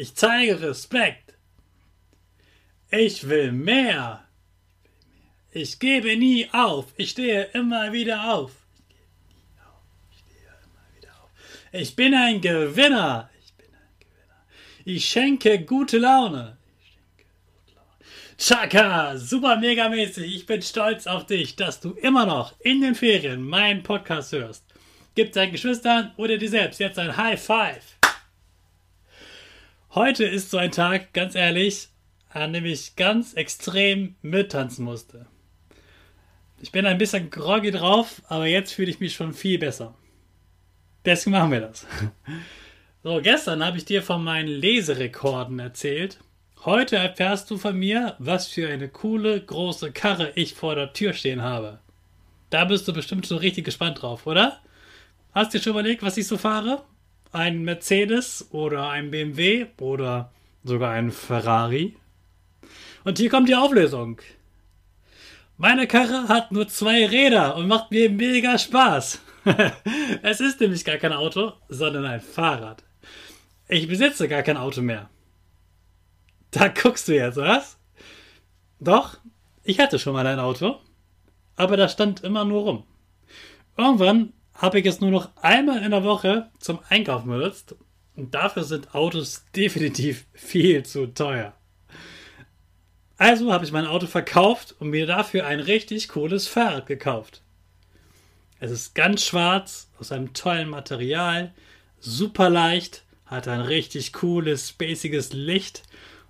Ich zeige Respekt. Ich will mehr. Ich gebe nie auf. Ich stehe immer wieder auf. Ich bin ein Gewinner. Ich schenke gute Laune. Chaka, super mega mäßig. Ich bin stolz auf dich, dass du immer noch in den Ferien meinen Podcast hörst. Gib deinen Geschwistern oder dir selbst jetzt ein High Five. Heute ist so ein Tag, ganz ehrlich, an dem ich ganz extrem mittanzen musste. Ich bin ein bisschen groggy drauf, aber jetzt fühle ich mich schon viel besser. Deswegen machen wir das. So, gestern habe ich dir von meinen Leserekorden erzählt. Heute erfährst du von mir, was für eine coole, große Karre ich vor der Tür stehen habe. Da bist du bestimmt schon richtig gespannt drauf, oder? Hast du dir schon überlegt, was ich so fahre? Ein Mercedes oder ein BMW oder sogar ein Ferrari. Und hier kommt die Auflösung. Meine Karre hat nur zwei Räder und macht mir mega Spaß. es ist nämlich gar kein Auto, sondern ein Fahrrad. Ich besitze gar kein Auto mehr. Da guckst du jetzt, was? Doch, ich hatte schon mal ein Auto, aber das stand immer nur rum. Irgendwann habe ich es nur noch einmal in der Woche zum Einkaufen benutzt. Und dafür sind Autos definitiv viel zu teuer. Also habe ich mein Auto verkauft und mir dafür ein richtig cooles Fahrrad gekauft. Es ist ganz schwarz, aus einem tollen Material, super leicht, hat ein richtig cooles, spaciges Licht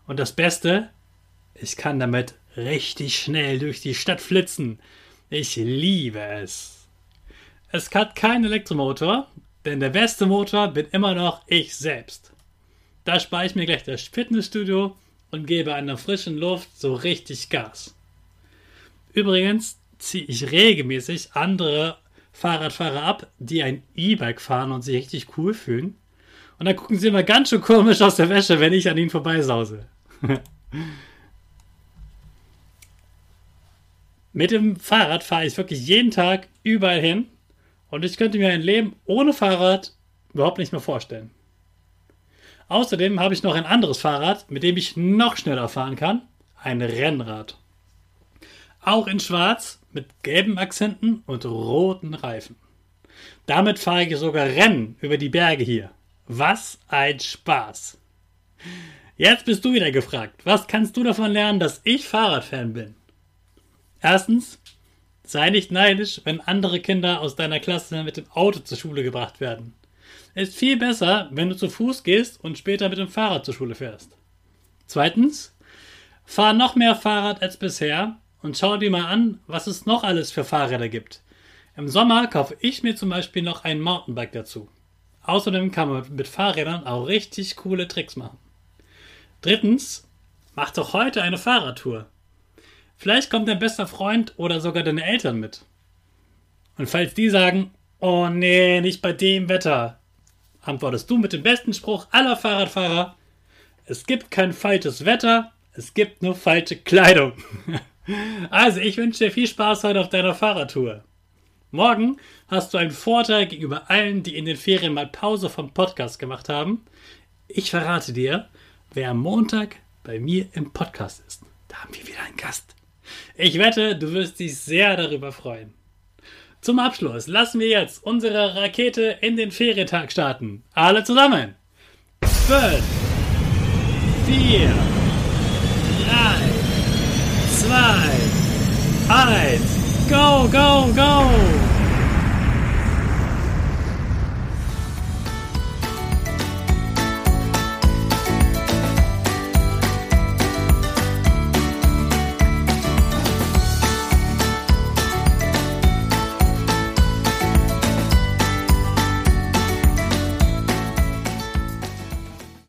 und das Beste, ich kann damit richtig schnell durch die Stadt flitzen. Ich liebe es. Es hat keinen Elektromotor, denn der beste Motor bin immer noch ich selbst. Da spare ich mir gleich das Fitnessstudio und gebe an der frischen Luft so richtig Gas. Übrigens ziehe ich regelmäßig andere Fahrradfahrer ab, die ein E-Bike fahren und sich richtig cool fühlen. Und dann gucken sie immer ganz schön komisch aus der Wäsche, wenn ich an ihnen vorbeisause. Mit dem Fahrrad fahre ich wirklich jeden Tag überall hin und ich könnte mir ein Leben ohne Fahrrad überhaupt nicht mehr vorstellen. Außerdem habe ich noch ein anderes Fahrrad, mit dem ich noch schneller fahren kann. Ein Rennrad. Auch in schwarz mit gelben Akzenten und roten Reifen. Damit fahre ich sogar Rennen über die Berge hier. Was ein Spaß. Jetzt bist du wieder gefragt. Was kannst du davon lernen, dass ich Fahrradfan bin? Erstens, Sei nicht neidisch, wenn andere Kinder aus deiner Klasse mit dem Auto zur Schule gebracht werden. Es ist viel besser, wenn du zu Fuß gehst und später mit dem Fahrrad zur Schule fährst. Zweitens, fahr noch mehr Fahrrad als bisher und schau dir mal an, was es noch alles für Fahrräder gibt. Im Sommer kaufe ich mir zum Beispiel noch ein Mountainbike dazu. Außerdem kann man mit Fahrrädern auch richtig coole Tricks machen. Drittens, mach doch heute eine Fahrradtour. Vielleicht kommt dein bester Freund oder sogar deine Eltern mit. Und falls die sagen, oh nee, nicht bei dem Wetter, antwortest du mit dem besten Spruch aller Fahrradfahrer, es gibt kein falsches Wetter, es gibt nur falsche Kleidung. also, ich wünsche dir viel Spaß heute auf deiner Fahrradtour. Morgen hast du einen Vorteil gegenüber allen, die in den Ferien mal Pause vom Podcast gemacht haben. Ich verrate dir, wer am Montag bei mir im Podcast ist. Da haben wir wieder einen Gast. Ich wette, du wirst dich sehr darüber freuen. Zum Abschluss lassen wir jetzt unsere Rakete in den Ferientag starten. Alle zusammen. 5, 4, 3, 2, 1. Go, go, go!